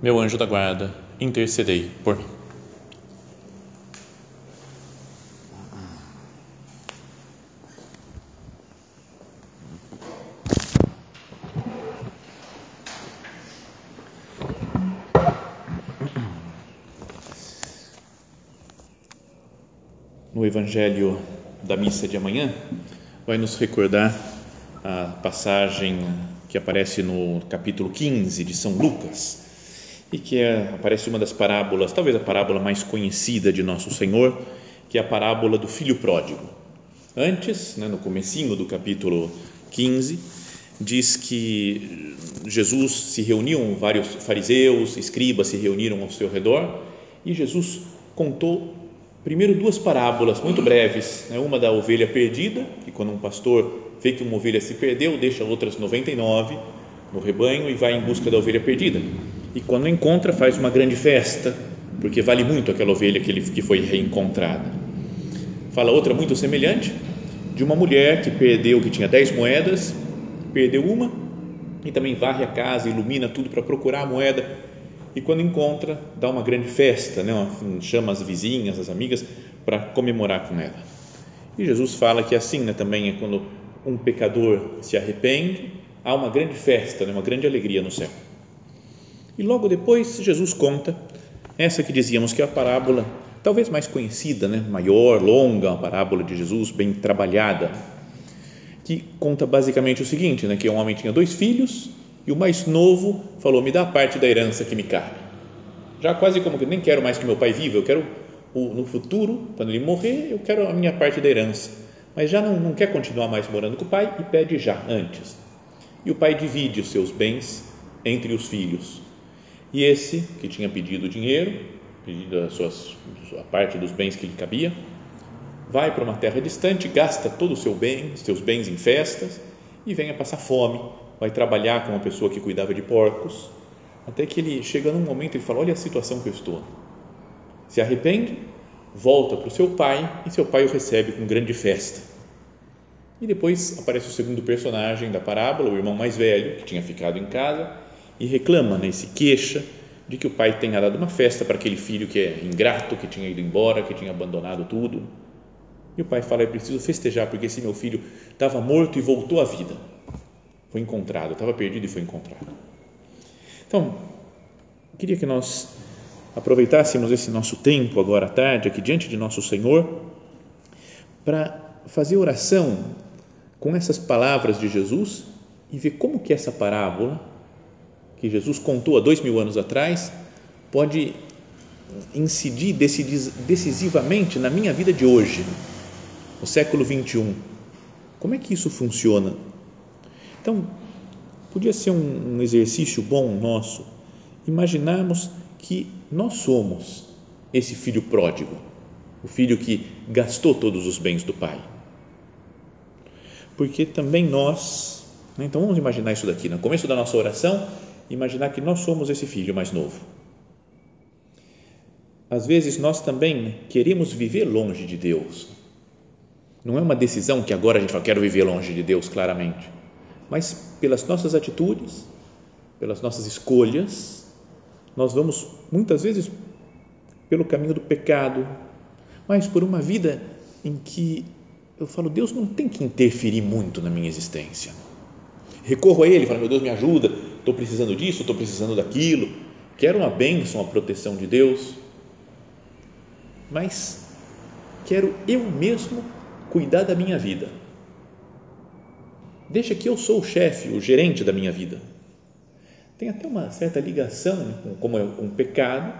meu anjo da guarda, intercedei por mim. No Evangelho da missa de amanhã, vai nos recordar a passagem que aparece no capítulo 15 de São Lucas e que é, aparece uma das parábolas, talvez a parábola mais conhecida de Nosso Senhor, que é a parábola do filho pródigo. Antes, né, no comecinho do capítulo 15, diz que Jesus se reuniam, vários fariseus, escribas se reuniram ao seu redor e Jesus contou primeiro duas parábolas muito breves, né, uma da ovelha perdida, que quando um pastor vê que uma ovelha se perdeu, deixa outras 99 no rebanho e vai em busca da ovelha perdida e quando encontra faz uma grande festa, porque vale muito aquela ovelha que, ele, que foi reencontrada. Fala outra muito semelhante, de uma mulher que perdeu, que tinha dez moedas, perdeu uma e também varre a casa, ilumina tudo para procurar a moeda e quando encontra, dá uma grande festa, né? chama as vizinhas, as amigas para comemorar com ela. E Jesus fala que assim né, também é quando um pecador se arrepende, há uma grande festa, né, uma grande alegria no céu. E logo depois Jesus conta essa que dizíamos que é a parábola talvez mais conhecida, né? maior, longa, uma parábola de Jesus bem trabalhada, que conta basicamente o seguinte, né? que um homem tinha dois filhos e o mais novo falou, me dá a parte da herança que me cabe. Já quase como que nem quero mais que meu pai viva, eu quero no futuro, quando ele morrer, eu quero a minha parte da herança. Mas já não, não quer continuar mais morando com o pai e pede já, antes. E o pai divide os seus bens entre os filhos. E esse que tinha pedido dinheiro, pedido a, suas, a parte dos bens que lhe cabia, vai para uma terra distante, gasta todo o seu bem, seus bens em festas e vem a passar fome. Vai trabalhar com uma pessoa que cuidava de porcos, até que ele chega num momento e fala: Olha a situação que eu estou. Se arrepende, volta para o seu pai e seu pai o recebe com grande festa. E depois aparece o segundo personagem da parábola, o irmão mais velho, que tinha ficado em casa e reclama, né, se queixa de que o pai tenha dado uma festa para aquele filho que é ingrato, que tinha ido embora, que tinha abandonado tudo. E o pai fala: Eu preciso festejar porque esse meu filho estava morto e voltou à vida. Foi encontrado, estava perdido e foi encontrado. Então, queria que nós aproveitássemos esse nosso tempo agora à tarde, aqui diante de Nosso Senhor, para fazer oração com essas palavras de Jesus e ver como que essa parábola que Jesus contou há dois mil anos atrás pode incidir decisivamente na minha vida de hoje, no século 21. Como é que isso funciona? Então, podia ser um, exercício bom nosso imaginarmos que nós somos esse filho pródigo, o filho que gastou todos os bens do pai. Porque também nós, né, então vamos imaginar isso daqui, no começo da nossa oração, imaginar que nós somos esse filho mais novo. Às vezes nós também queremos viver longe de Deus. Não é uma decisão que agora a gente fala, quero viver longe de Deus, claramente. Mas pelas nossas atitudes, pelas nossas escolhas, nós vamos muitas vezes pelo caminho do pecado, mas por uma vida em que eu falo, Deus não tem que interferir muito na minha existência. Recorro a Ele, falo, meu Deus, me ajuda, estou precisando disso, estou precisando daquilo, quero uma bênção, a proteção de Deus, mas quero eu mesmo cuidar da minha vida. Deixa que eu sou o chefe, o gerente da minha vida. Tem até uma certa ligação, como é um pecado,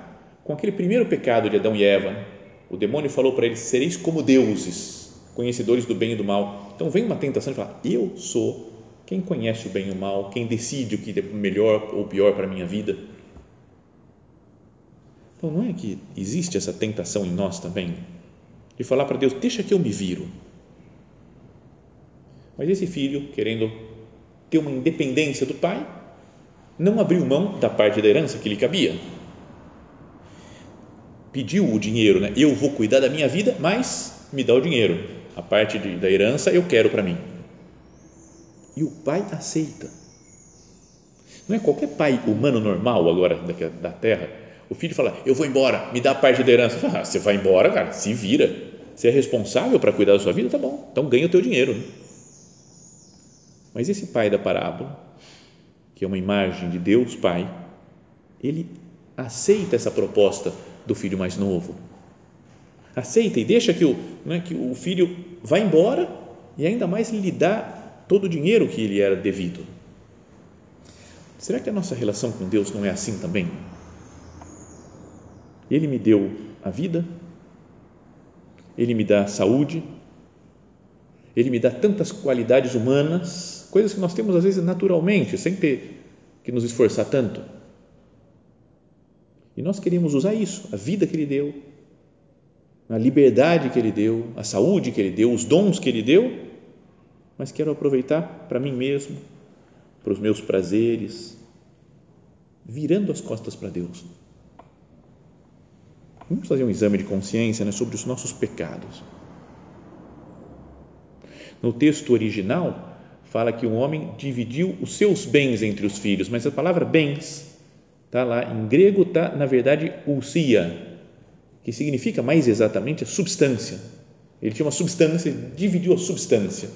com aquele primeiro pecado de Adão e Eva. O demônio falou para eles: sereis como deuses, conhecedores do bem e do mal. Então vem uma tentação de falar: eu sou quem conhece o bem e o mal, quem decide o que é melhor ou pior para a minha vida. Então, não é que existe essa tentação em nós também? De falar para Deus, deixa que eu me viro. Mas esse filho, querendo ter uma independência do pai, não abriu mão da parte da herança que lhe cabia. Pediu o dinheiro, né? Eu vou cuidar da minha vida, mas me dá o dinheiro. A parte de, da herança eu quero para mim. E o pai aceita. Não é qualquer pai humano normal agora da terra. O filho fala: Eu vou embora, me dá parte da herança. Ah, você vai embora, cara, se vira. Você é responsável para cuidar da sua vida? Tá bom, então ganha o teu dinheiro. Né? Mas esse pai da parábola, que é uma imagem de Deus Pai, ele aceita essa proposta do filho mais novo. Aceita e deixa que o, né, que o filho vá embora e ainda mais lhe dá todo o dinheiro que lhe era devido. Será que a nossa relação com Deus não é assim também? Ele me deu a vida, ele me dá saúde, ele me dá tantas qualidades humanas, coisas que nós temos às vezes naturalmente, sem ter que nos esforçar tanto. E nós queremos usar isso, a vida que ele deu, a liberdade que ele deu, a saúde que ele deu, os dons que ele deu, mas quero aproveitar para mim mesmo, para os meus prazeres, virando as costas para Deus. Vamos fazer um exame de consciência né, sobre os nossos pecados. No texto original, fala que um homem dividiu os seus bens entre os filhos, mas a palavra bens está lá em grego, está na verdade usia, que significa mais exatamente a substância. Ele tinha uma substância, dividiu a substância.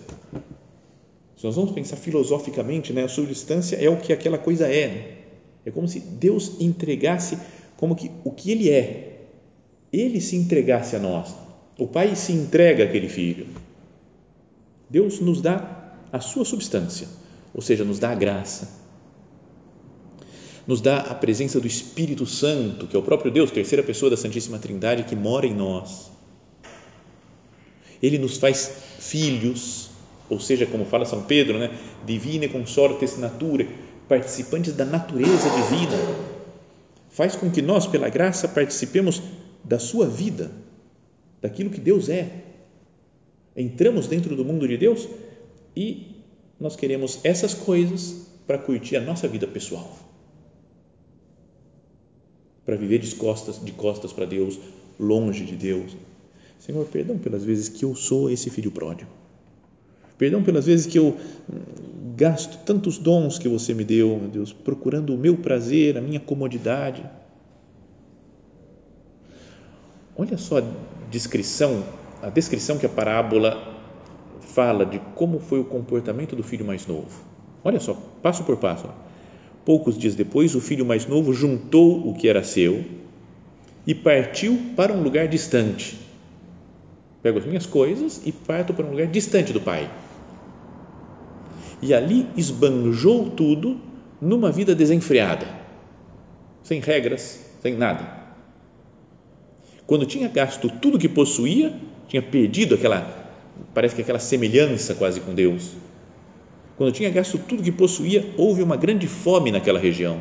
Se nós vamos pensar filosoficamente, né, a substância é o que aquela coisa é. Né? É como se Deus entregasse como que o que Ele é, Ele se entregasse a nós. O Pai se entrega àquele filho. Deus nos dá a sua substância, ou seja, nos dá a graça, nos dá a presença do Espírito Santo, que é o próprio Deus, terceira pessoa da Santíssima Trindade, que mora em nós. Ele nos faz filhos, ou seja, como fala São Pedro, né? divine consortes nature, participantes da natureza divina. Faz com que nós, pela graça, participemos da sua vida, daquilo que Deus é entramos dentro do mundo de Deus e nós queremos essas coisas para curtir a nossa vida pessoal. Para viver de costas, de costas para Deus, longe de Deus. Senhor, perdão pelas vezes que eu sou esse filho pródigo. Perdão pelas vezes que eu gasto tantos dons que você me deu, meu Deus, procurando o meu prazer, a minha comodidade. Olha só a descrição a descrição que a parábola fala de como foi o comportamento do filho mais novo. Olha só, passo por passo. Poucos dias depois, o filho mais novo juntou o que era seu e partiu para um lugar distante. Pego as minhas coisas e parto para um lugar distante do pai. E ali esbanjou tudo numa vida desenfreada, sem regras, sem nada. Quando tinha gasto tudo que possuía, tinha perdido aquela, parece que aquela semelhança quase com Deus. Quando tinha gasto tudo que possuía, houve uma grande fome naquela região.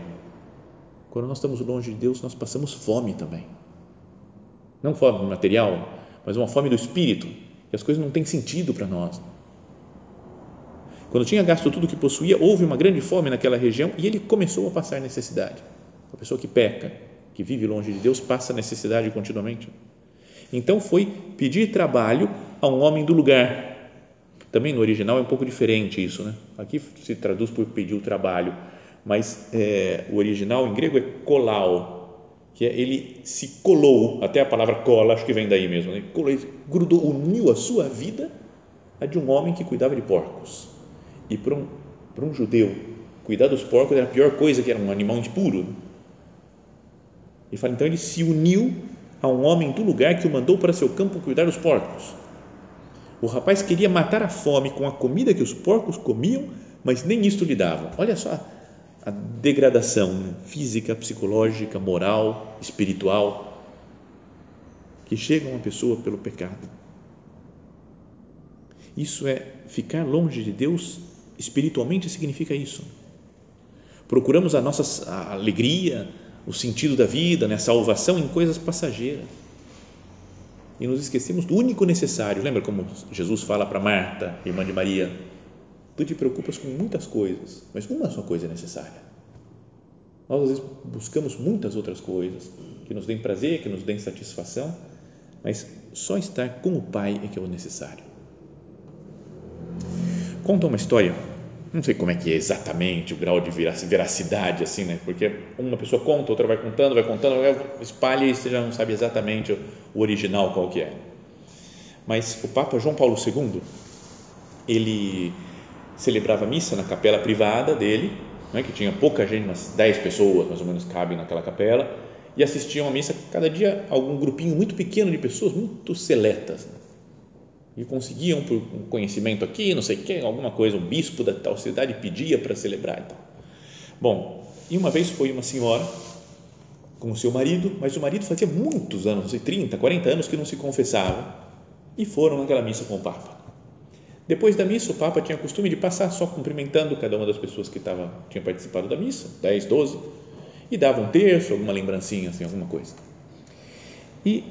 Quando nós estamos longe de Deus, nós passamos fome também. Não fome material, mas uma fome do espírito, e as coisas não têm sentido para nós. Quando tinha gasto tudo que possuía, houve uma grande fome naquela região e ele começou a passar necessidade. A pessoa que peca, que vive longe de Deus, passa necessidade continuamente. Então foi pedir trabalho a um homem do lugar. Também no original é um pouco diferente isso, né? Aqui se traduz por pedir o trabalho, mas é, o original em grego é colau, que é ele se colou, até a palavra cola acho que vem daí mesmo, né? colou, grudou, uniu a sua vida a de um homem que cuidava de porcos. E para um, para um judeu, cuidar dos porcos era a pior coisa, que era um animal impuro. E fala, então ele se uniu a um homem do lugar que o mandou para seu campo cuidar dos porcos. O rapaz queria matar a fome com a comida que os porcos comiam, mas nem isto lhe davam. Olha só a degradação física, psicológica, moral, espiritual que chega a uma pessoa pelo pecado. Isso é ficar longe de Deus espiritualmente significa isso. Procuramos a nossa alegria, o sentido da vida, né, a salvação em coisas passageiras. E nos esquecemos do único necessário. Lembra como Jesus fala para Marta, irmã de Maria? Tu te preocupas com muitas coisas, mas uma só coisa é necessária. Nós às vezes buscamos muitas outras coisas que nos deem prazer, que nos deem satisfação, mas só estar com o Pai é que é o necessário. Conta uma história não sei como é que é exatamente o grau de veracidade, assim, né? Porque uma pessoa conta, outra vai contando, vai contando, espalha e você já não sabe exatamente o original qual que é. Mas o Papa João Paulo II, ele celebrava missa na capela privada dele, né, que tinha pouca gente, umas 10 pessoas mais ou menos cabem naquela capela, e assistiam a missa cada dia algum grupinho muito pequeno de pessoas, muito seletas. Né? e conseguiam por um conhecimento aqui, não sei o que, alguma coisa, o bispo da tal cidade pedia para celebrar e tal. Bom, e uma vez foi uma senhora com o seu marido, mas o marido fazia muitos anos, não sei, 30, 40 anos que não se confessava e foram naquela missa com o Papa. Depois da missa, o Papa tinha costume de passar só cumprimentando cada uma das pessoas que tava, tinha participado da missa, 10, 12, e dava um terço, alguma lembrancinha, assim, alguma coisa. E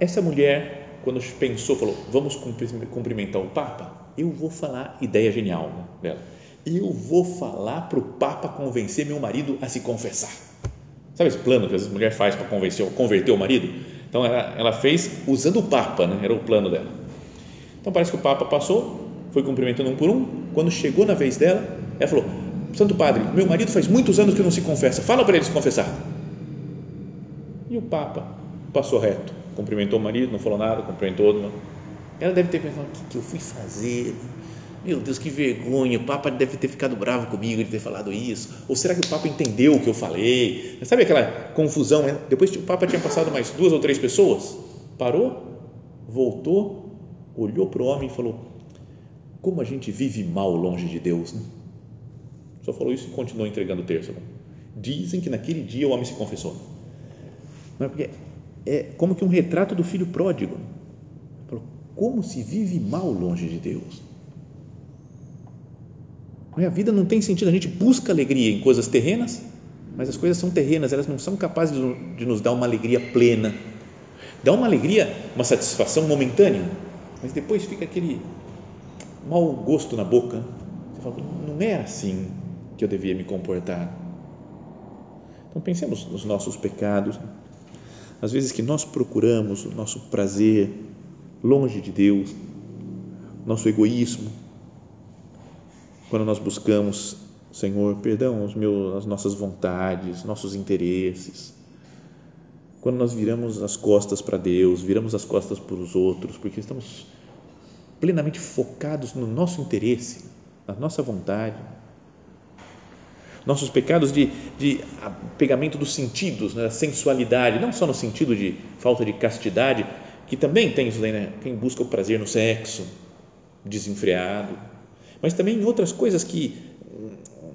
essa mulher quando pensou, falou, vamos cumprimentar o Papa, eu vou falar, ideia genial dela, eu vou falar para o Papa convencer meu marido a se confessar. Sabe esse plano que às vezes a mulher faz para convencer, converter o marido? Então ela, ela fez usando o Papa, né? era o plano dela. Então parece que o Papa passou, foi cumprimentando um por um, quando chegou na vez dela, ela falou, Santo Padre, meu marido faz muitos anos que não se confessa, fala para ele se confessar. E o Papa passou reto cumprimentou o marido, não falou nada, cumprimentou outro. Ela deve ter pensado: o que, que eu fui fazer? Meu Deus, que vergonha, o Papa deve ter ficado bravo comigo de ter falado isso. Ou será que o Papa entendeu o que eu falei? Sabe aquela confusão? Né? Depois o Papa tinha passado mais duas ou três pessoas, parou, voltou, olhou para o homem e falou: Como a gente vive mal longe de Deus. Né? Só falou isso e continuou entregando o terço. Dizem que naquele dia o homem se confessou. É porque é como que um retrato do filho pródigo. Como se vive mal longe de Deus. A vida não tem sentido, a gente busca alegria em coisas terrenas, mas as coisas são terrenas, elas não são capazes de nos dar uma alegria plena. Dá uma alegria, uma satisfação momentânea, mas depois fica aquele mau gosto na boca. Você fala, não é assim que eu devia me comportar. Então pensemos nos nossos pecados, às vezes que nós procuramos o nosso prazer longe de Deus, nosso egoísmo, quando nós buscamos, Senhor, perdão os meus, as nossas vontades, nossos interesses, quando nós viramos as costas para Deus, viramos as costas para os outros, porque estamos plenamente focados no nosso interesse, na nossa vontade, nossos pecados de, de pegamento dos sentidos, né, da sensualidade, não só no sentido de falta de castidade, que também tem isso né? Quem busca o prazer no sexo, desenfreado, mas também em outras coisas que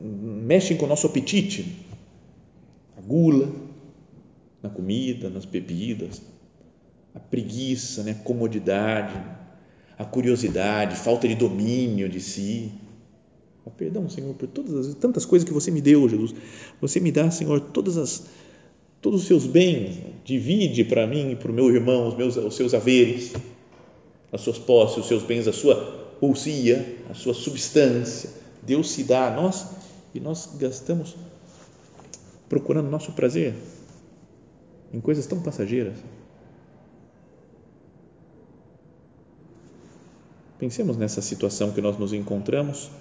mexem com o nosso apetite, a gula na comida, nas bebidas, a preguiça, né? a comodidade, a curiosidade, falta de domínio de si, Oh, perdão, Senhor, por todas as tantas coisas que você me deu, Jesus. Você me dá, Senhor, todas as todos os seus bens, divide para mim e para o meu irmão os meus os seus haveres, as suas posses, os seus bens, a sua ousia, a sua substância. Deus se dá a nós e nós gastamos procurando nosso prazer em coisas tão passageiras. Pensemos nessa situação que nós nos encontramos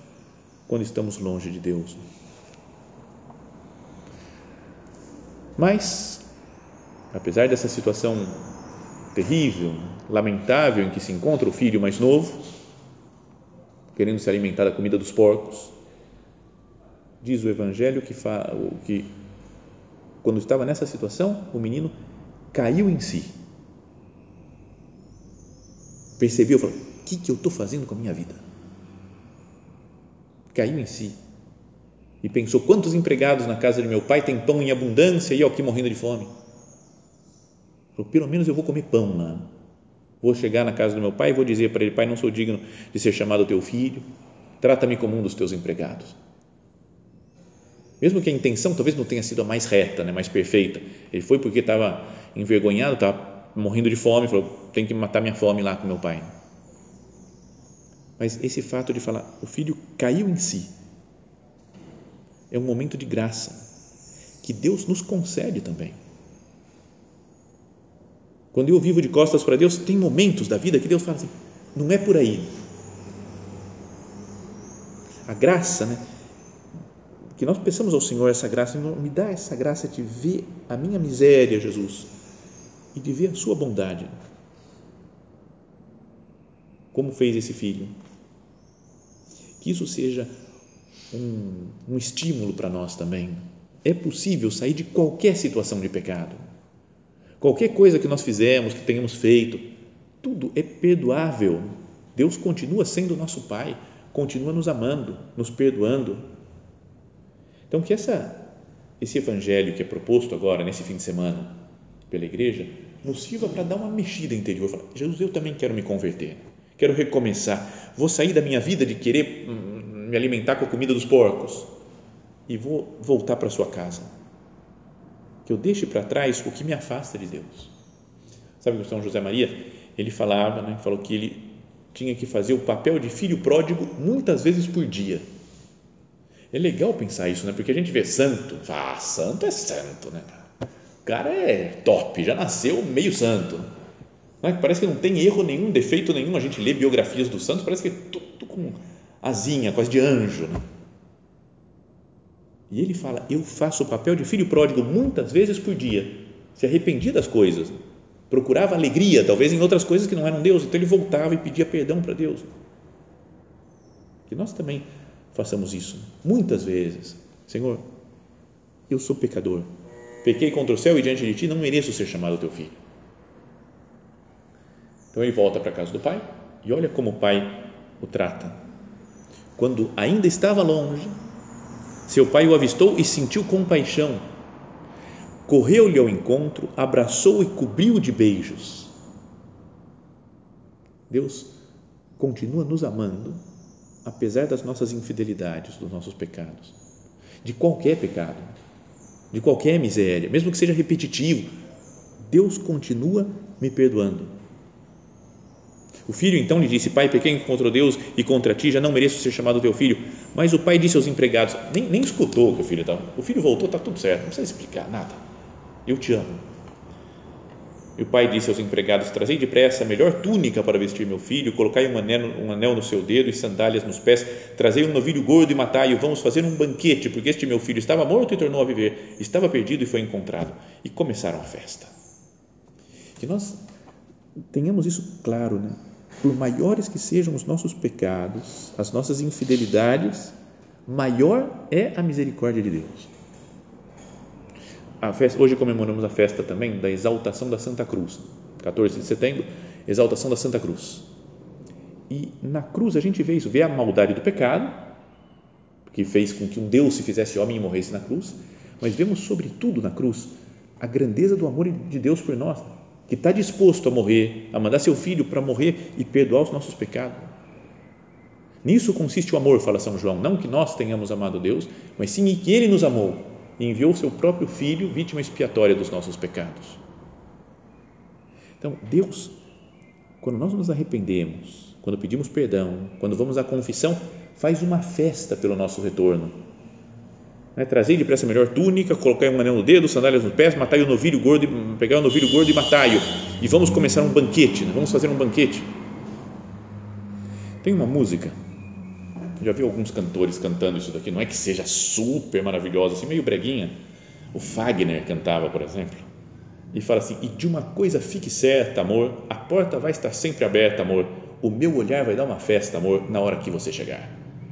quando estamos longe de Deus. Mas, apesar dessa situação terrível, lamentável em que se encontra o filho mais novo, querendo se alimentar da comida dos porcos, diz o Evangelho que, que quando estava nessa situação, o menino caiu em si. Percebeu, falou: o que, que eu estou fazendo com a minha vida? caiu em si e pensou: quantos empregados na casa de meu pai têm pão em abundância e eu aqui morrendo de fome? Falou, pelo menos eu vou comer pão lá. Vou chegar na casa do meu pai e vou dizer para ele: Pai, não sou digno de ser chamado teu filho, trata-me como um dos teus empregados. Mesmo que a intenção talvez não tenha sido a mais reta, né, mais perfeita. Ele foi porque estava envergonhado, estava morrendo de fome, falou: tem que matar minha fome lá com meu pai. Mas esse fato de falar, o filho caiu em si, é um momento de graça que Deus nos concede também. Quando eu vivo de costas para Deus, tem momentos da vida que Deus fala assim: não é por aí. A graça, né? Que nós peçamos ao Senhor essa graça, me dá essa graça de ver a minha miséria, Jesus, e de ver a Sua bondade. Como fez esse filho. Que isso seja um, um estímulo para nós também. É possível sair de qualquer situação de pecado Qualquer coisa que nós fizemos, que tenhamos feito, tudo é perdoável. Deus continua sendo nosso Pai, continua nos amando, nos perdoando. Então, que essa, esse evangelho que é proposto agora, nesse fim de semana, pela igreja, nos sirva para dar uma mexida interior. Falar, Jesus, eu também quero me converter, quero recomeçar. Vou sair da minha vida de querer hum, me alimentar com a comida dos porcos e vou voltar para a sua casa que eu deixe para trás o que me afasta de Deus. Sabe o São José Maria, ele falava, né, falou que ele tinha que fazer o papel de filho pródigo muitas vezes por dia. É legal pensar isso, né? Porque a gente vê santo, ah, santo é santo, né? O cara é top, já nasceu meio santo. Parece que não tem erro nenhum, defeito nenhum. A gente lê biografias dos santos, parece que é tudo com asinha, quase de anjo. Né? E ele fala: Eu faço o papel de filho pródigo muitas vezes por dia. Se arrependia das coisas, procurava alegria, talvez em outras coisas que não eram Deus, então ele voltava e pedia perdão para Deus. Que nós também façamos isso muitas vezes. Senhor, eu sou pecador, pequei contra o céu e diante de ti não mereço ser chamado teu filho. Então ele volta para a casa do pai e olha como o pai o trata. Quando ainda estava longe, seu pai o avistou e sentiu compaixão. Correu-lhe ao encontro, abraçou e cobriu de beijos. Deus continua nos amando, apesar das nossas infidelidades, dos nossos pecados, de qualquer pecado, de qualquer miséria, mesmo que seja repetitivo, Deus continua me perdoando o filho então lhe disse: Pai, pequei contra Deus e contra ti, já não mereço ser chamado teu filho. Mas o pai disse aos empregados: Nem, nem escutou o que o filho estava. O filho voltou, está tudo certo, não precisa explicar nada. Eu te amo. E o pai disse aos empregados: Trazei depressa a melhor túnica para vestir meu filho, colocai um anel, um anel no seu dedo e sandálias nos pés, trazei um novilho gordo e matai-o, vamos fazer um banquete, porque este meu filho estava morto e tornou a viver, estava perdido e foi encontrado. E começaram a festa. Que nós tenhamos isso claro, né? por maiores que sejam os nossos pecados, as nossas infidelidades, maior é a misericórdia de Deus. Festa, hoje comemoramos a festa também da exaltação da Santa Cruz, 14 de setembro, exaltação da Santa Cruz. E na cruz a gente vê isso, vê a maldade do pecado, que fez com que um Deus se fizesse homem e morresse na cruz, mas vemos sobretudo na cruz a grandeza do amor de Deus por nós, que está disposto a morrer, a mandar seu filho para morrer e perdoar os nossos pecados. Nisso consiste o amor, fala São João, não que nós tenhamos amado Deus, mas sim que Ele nos amou enviou seu próprio Filho, vítima expiatória dos nossos pecados. Então, Deus, quando nós nos arrependemos, quando pedimos perdão, quando vamos à confissão, faz uma festa pelo nosso retorno né, trazei depressa a melhor túnica, colocai um anel no dedo, sandálias nos pés, matai o novilho gordo, pegai o novilho gordo e matai-o. E vamos começar um banquete, né? vamos fazer um banquete. Tem uma música, já vi alguns cantores cantando isso daqui, não é que seja super maravilhosa, assim, meio breguinha. O Fagner cantava, por exemplo, e fala assim: E de uma coisa fique certa, amor, a porta vai estar sempre aberta, amor, o meu olhar vai dar uma festa, amor, na hora que você chegar.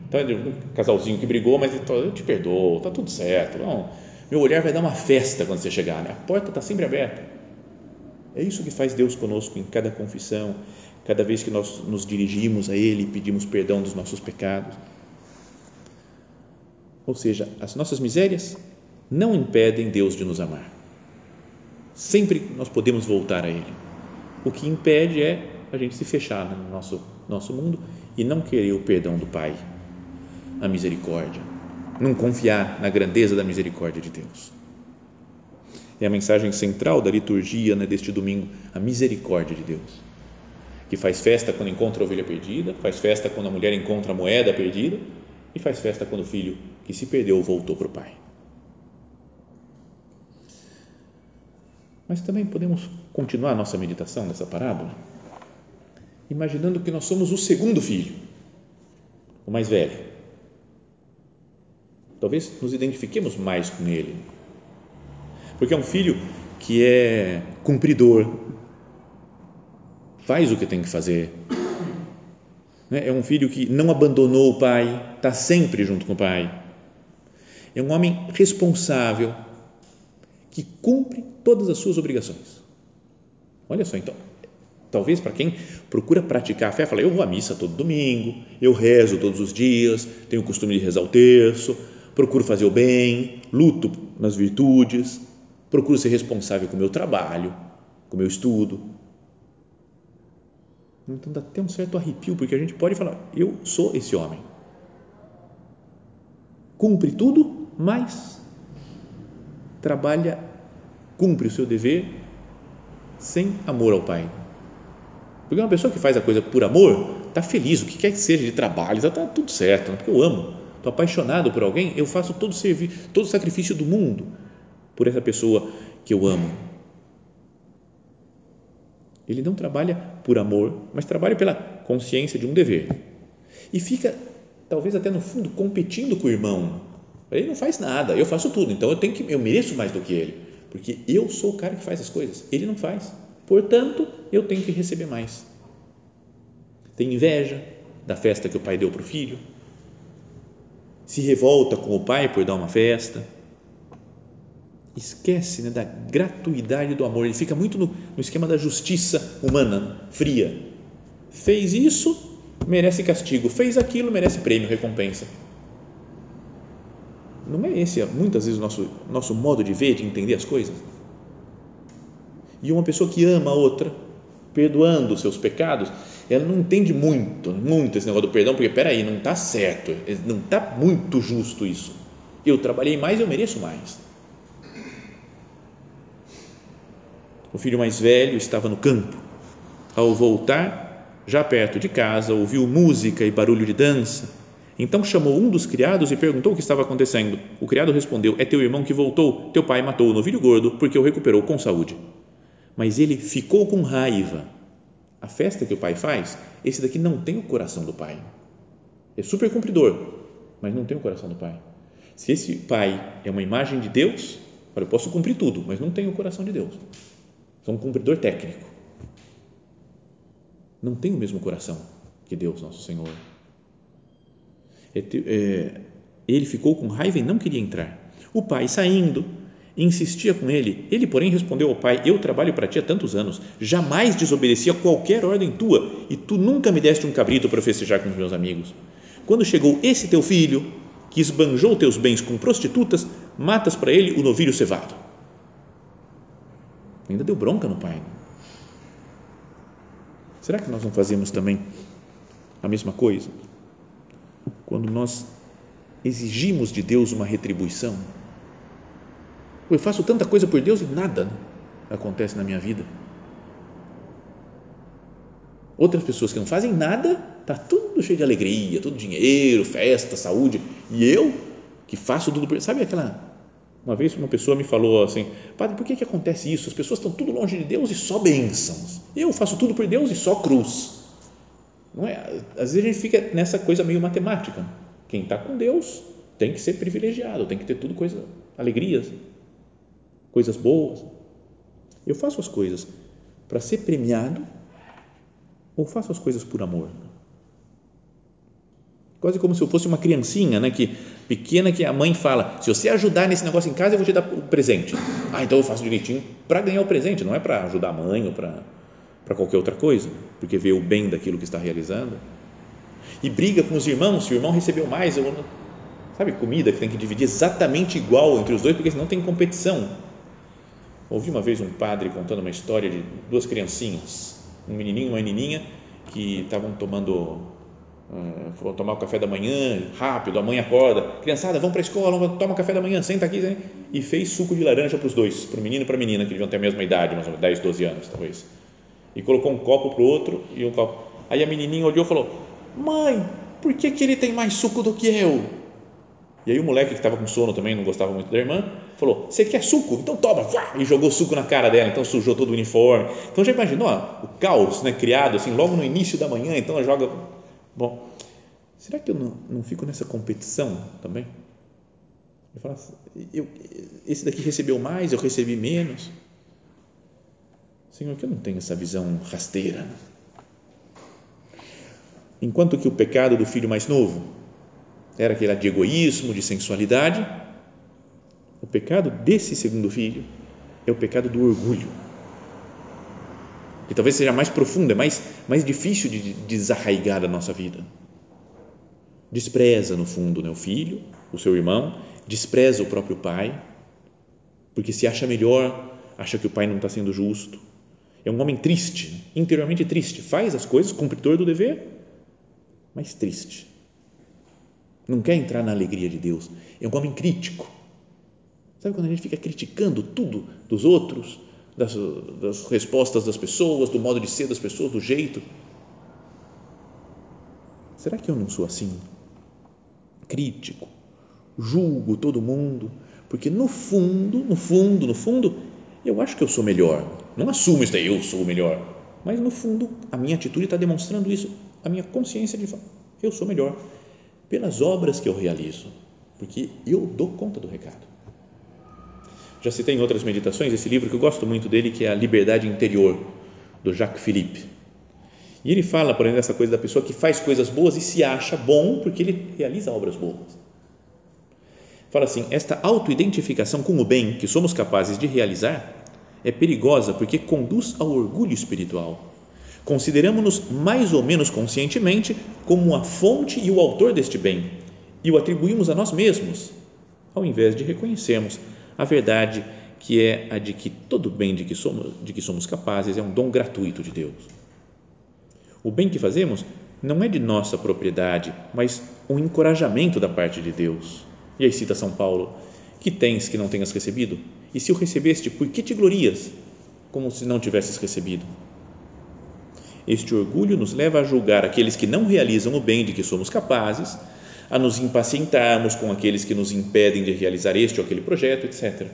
Então, um casalzinho que brigou, mas eu te perdoo, está tudo certo. Não, meu olhar vai dar uma festa quando você chegar, né? a porta está sempre aberta. É isso que faz Deus conosco em cada confissão, cada vez que nós nos dirigimos a Ele e pedimos perdão dos nossos pecados. Ou seja, as nossas misérias não impedem Deus de nos amar. Sempre nós podemos voltar a Ele. O que impede é a gente se fechar no nosso, nosso mundo e não querer o perdão do Pai a misericórdia. não confiar na grandeza da misericórdia de Deus. É a mensagem central da liturgia né, deste domingo, a misericórdia de Deus, que faz festa quando encontra a ovelha perdida, faz festa quando a mulher encontra a moeda perdida e faz festa quando o filho que se perdeu voltou para o pai. Mas também podemos continuar nossa meditação nessa parábola, imaginando que nós somos o segundo filho, o mais velho. Talvez nos identifiquemos mais com ele, porque é um filho que é cumpridor, faz o que tem que fazer. Né? É um filho que não abandonou o pai, está sempre junto com o pai. É um homem responsável, que cumpre todas as suas obrigações. Olha só, então, talvez para quem procura praticar a fé, fala, eu vou à missa todo domingo, eu rezo todos os dias, tenho o costume de rezar o terço, procuro fazer o bem, luto nas virtudes, procuro ser responsável com o meu trabalho, com o meu estudo. Então dá até um certo arrepio, porque a gente pode falar, eu sou esse homem. Cumpre tudo, mas trabalha cumpre o seu dever sem amor ao Pai. Porque uma pessoa que faz a coisa por amor, está feliz, o que quer que seja de trabalho, está tudo certo, porque eu amo, estou apaixonado por alguém, eu faço todo o, serviço, todo sacrifício do mundo por essa pessoa que eu amo. Ele não trabalha por amor, mas trabalha pela consciência de um dever. E fica, talvez até no fundo, competindo com o irmão. Ele não faz nada, eu faço tudo, então eu tenho que, eu mereço mais do que ele porque eu sou o cara que faz as coisas, ele não faz. Portanto, eu tenho que receber mais. Tem inveja da festa que o pai deu para o filho, se revolta com o pai por dar uma festa, esquece né, da gratuidade do amor, ele fica muito no, no esquema da justiça humana, fria. Fez isso, merece castigo, fez aquilo, merece prêmio, recompensa não é esse, muitas vezes, o nosso, nosso modo de ver, de entender as coisas? E uma pessoa que ama a outra, perdoando os seus pecados, ela não entende muito, muito esse negócio do perdão, porque, peraí, não está certo, não está muito justo isso. Eu trabalhei mais, eu mereço mais. O filho mais velho estava no campo. Ao voltar, já perto de casa, ouviu música e barulho de dança então chamou um dos criados e perguntou o que estava acontecendo. O criado respondeu: É teu irmão que voltou. Teu pai matou o novilho gordo porque o recuperou com saúde. Mas ele ficou com raiva. A festa que o pai faz, esse daqui não tem o coração do pai. É super cumpridor, mas não tem o coração do pai. Se esse pai é uma imagem de Deus, eu posso cumprir tudo, mas não tem o coração de Deus. Sou um cumpridor técnico. Não tem o mesmo coração que Deus, nosso Senhor. É é, ele ficou com raiva e não queria entrar. O pai, saindo, insistia com ele. Ele, porém, respondeu ao pai: Eu trabalho para ti há tantos anos, jamais desobedeci a qualquer ordem tua, e tu nunca me deste um cabrito para festejar com os meus amigos. Quando chegou esse teu filho, que esbanjou teus bens com prostitutas, matas para ele o novilho cevado. Ainda deu bronca no pai. Será que nós não fazemos também a mesma coisa? quando nós exigimos de Deus uma retribuição. Eu faço tanta coisa por Deus e nada acontece na minha vida. Outras pessoas que não fazem nada, tá tudo cheio de alegria, tudo dinheiro, festa, saúde, e eu que faço tudo por, sabe aquela uma vez uma pessoa me falou assim, padre, por que que acontece isso? As pessoas estão tudo longe de Deus e só bênçãos. Eu faço tudo por Deus e só cruz. Não é? Às vezes a gente fica nessa coisa meio matemática. Quem está com Deus tem que ser privilegiado, tem que ter tudo coisa, alegrias, coisas boas. Eu faço as coisas para ser premiado ou faço as coisas por amor? Quase como se eu fosse uma criancinha, né, que pequena que a mãe fala: "Se você ajudar nesse negócio em casa, eu vou te dar o presente". Ah, então eu faço direitinho para ganhar o presente, não é para ajudar a mãe ou para qualquer outra coisa, porque vê o bem daquilo que está realizando. E briga com os irmãos, se o irmão recebeu mais, eu, sabe, comida que tem que dividir exatamente igual entre os dois, porque senão tem competição. Ouvi uma vez um padre contando uma história de duas criancinhas, um menininho e uma menininha, que estavam tomando uh, tomar o café da manhã, rápido, a mãe acorda, criançada, vão para a escola, toma café da manhã, senta aqui, e fez suco de laranja para os dois, para o menino e para a menina, que deviam ter a mesma idade, mais ou menos, 10, 12 anos, talvez. E colocou um copo para o outro e um copo. Aí a menininha olhou e falou: Mãe, por que, que ele tem mais suco do que eu? E aí o moleque que estava com sono também, não gostava muito da irmã, falou: Você quer suco? Então toma! E jogou suco na cara dela, então sujou todo o uniforme. Então já imaginou ó, o caos né, criado assim logo no início da manhã, então ela joga. Bom, será que eu não, não fico nessa competição também? Eu falo assim, eu, esse daqui recebeu mais, eu recebi menos. Senhor, que eu não tenho essa visão rasteira. Enquanto que o pecado do filho mais novo era aquele de egoísmo, de sensualidade. O pecado desse segundo filho é o pecado do orgulho. E talvez seja mais profundo, é mais, mais difícil de desarraigar da nossa vida. Despreza, no fundo, né, o filho, o seu irmão, despreza o próprio pai, porque se acha melhor, acha que o pai não está sendo justo. É um homem triste, interiormente triste. Faz as coisas, cumpridor do dever, mas triste não quer entrar na alegria de Deus. É um homem crítico. Sabe quando a gente fica criticando tudo dos outros, das, das respostas das pessoas, do modo de ser das pessoas, do jeito? Será que eu não sou assim? Crítico, julgo todo mundo, porque no fundo, no fundo, no fundo, eu acho que eu sou melhor. Não assumo isso daí, eu sou o melhor. Mas no fundo, a minha atitude está demonstrando isso, a minha consciência de eu sou melhor pelas obras que eu realizo, porque eu dou conta do recado. Já citei em outras meditações esse livro que eu gosto muito dele, que é A Liberdade Interior, do Jacques Philippe. E ele fala, por exemplo, dessa coisa da pessoa que faz coisas boas e se acha bom porque ele realiza obras boas. Fala assim: esta autoidentificação com o bem que somos capazes de realizar é perigosa porque conduz ao orgulho espiritual Consideramos-nos mais ou menos conscientemente como a fonte e o autor deste bem e o atribuímos a nós mesmos, ao invés de reconhecermos a verdade que é a de que todo bem de que somos, de que somos capazes é um dom gratuito de Deus. O bem que fazemos não é de nossa propriedade, mas um encorajamento da parte de Deus. E aí cita São Paulo: Que tens que não tenhas recebido? E se o recebeste, por que te glorias? Como se não tivesses recebido. Este orgulho nos leva a julgar aqueles que não realizam o bem de que somos capazes, a nos impacientarmos com aqueles que nos impedem de realizar este ou aquele projeto, etc.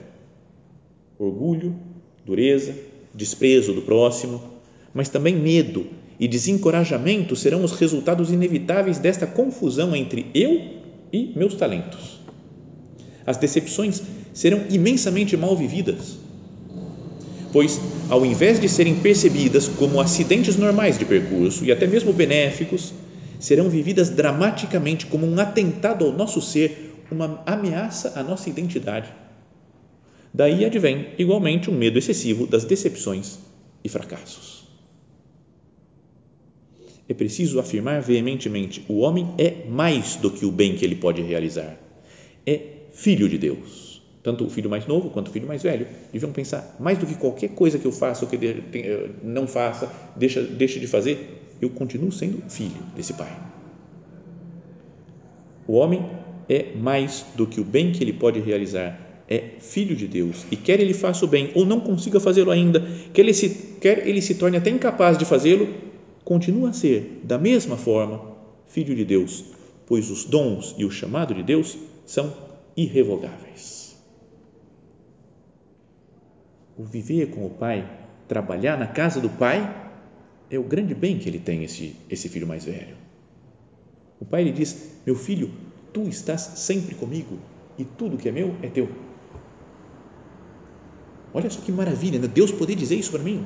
Orgulho, dureza, desprezo do próximo, mas também medo e desencorajamento serão os resultados inevitáveis desta confusão entre eu e meus talentos. As decepções serão imensamente mal vividas pois, ao invés de serem percebidas como acidentes normais de percurso e até mesmo benéficos, serão vividas dramaticamente como um atentado ao nosso ser, uma ameaça à nossa identidade. Daí advém, igualmente, um medo excessivo das decepções e fracassos. É preciso afirmar veementemente: o homem é mais do que o bem que ele pode realizar. É filho de Deus tanto o filho mais novo quanto o filho mais velho, deviam pensar, mais do que qualquer coisa que eu faça ou que eh, não faça, deixa, deixe de fazer, eu continuo sendo filho desse pai. O homem é mais do que o bem que ele pode realizar, é filho de Deus e quer ele faça o bem ou não consiga fazê-lo ainda, quer ele, se, quer ele se torne até incapaz de fazê-lo, continua a ser, da mesma forma, filho de Deus, pois os dons e o chamado de Deus são irrevogáveis. O viver com o pai, trabalhar na casa do pai, é o grande bem que ele tem, esse, esse filho mais velho. O pai lhe diz: Meu filho, tu estás sempre comigo e tudo que é meu é teu. Olha só que maravilha, né? Deus poder dizer isso para mim.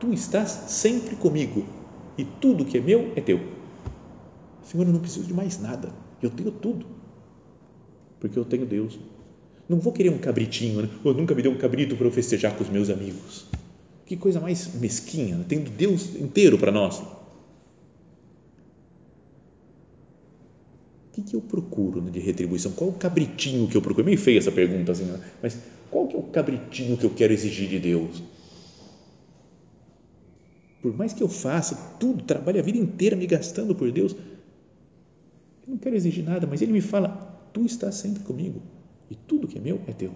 Tu estás sempre comigo e tudo que é meu é teu. Senhor, eu não preciso de mais nada, eu tenho tudo, porque eu tenho Deus não vou querer um cabritinho, né? Nunca me deu um cabrito para eu festejar com os meus amigos. Que coisa mais mesquinha, né? tendo Deus inteiro para nós. O que, que eu procuro né, de retribuição? Qual o cabritinho que eu procuro? É meio feia essa pergunta, assim, né? mas qual que é o cabritinho que eu quero exigir de Deus? por mais que eu faça tudo, trabalhe a vida inteira me gastando por Deus, eu não quero exigir nada, mas Ele me fala: Tu estás sempre comigo e tudo que é meu é teu.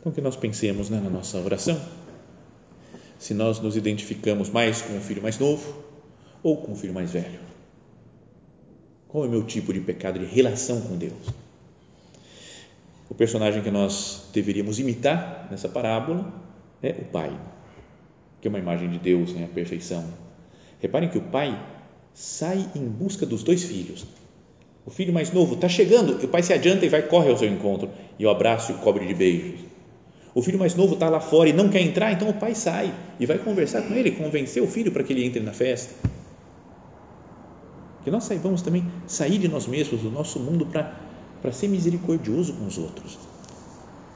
Então, que nós pensemos né, na nossa oração, se nós nos identificamos mais com o filho mais novo ou com o filho mais velho. Qual é o meu tipo de pecado de relação com Deus? O personagem que nós deveríamos imitar nessa parábola é o pai, que é uma imagem de Deus, né, a perfeição. Reparem que o pai sai em busca dos dois filhos. O filho mais novo está chegando, o pai se adianta e vai corre ao seu encontro e o abraço e o cobre de beijos. O filho mais novo está lá fora e não quer entrar, então o pai sai e vai conversar com ele, convencer o filho para que ele entre na festa. Que nós saibamos também sair de nós mesmos, do nosso mundo, para, para ser misericordioso com os outros.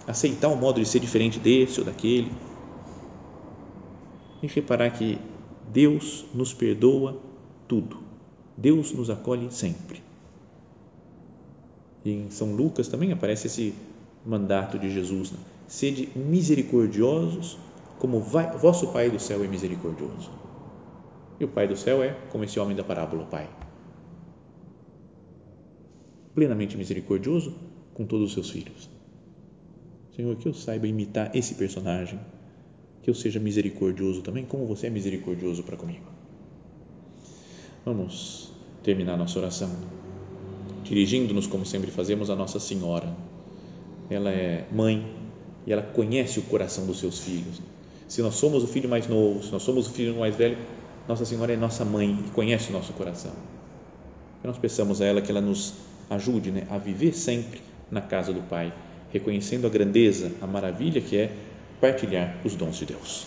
Aceitar o modo de ser diferente desse ou daquele. E reparar que Deus nos perdoa tudo. Deus nos acolhe sempre. Em São Lucas também aparece esse mandato de Jesus. Né? sede misericordiosos, como vai, vosso Pai do céu é misericordioso. E o Pai do céu é como esse homem da parábola, o Pai. Plenamente misericordioso com todos os seus filhos. Senhor, que eu saiba imitar esse personagem, que eu seja misericordioso também, como você é misericordioso para comigo. Vamos terminar nossa oração, dirigindo-nos, como sempre fazemos, a Nossa Senhora. Ela é mãe e ela conhece o coração dos seus filhos. Se nós somos o filho mais novo, se nós somos o filho mais velho, Nossa Senhora é nossa mãe e conhece o nosso coração. Que nós peçamos a ela que ela nos ajude né, a viver sempre na casa do Pai, reconhecendo a grandeza, a maravilha que é partilhar os dons de Deus.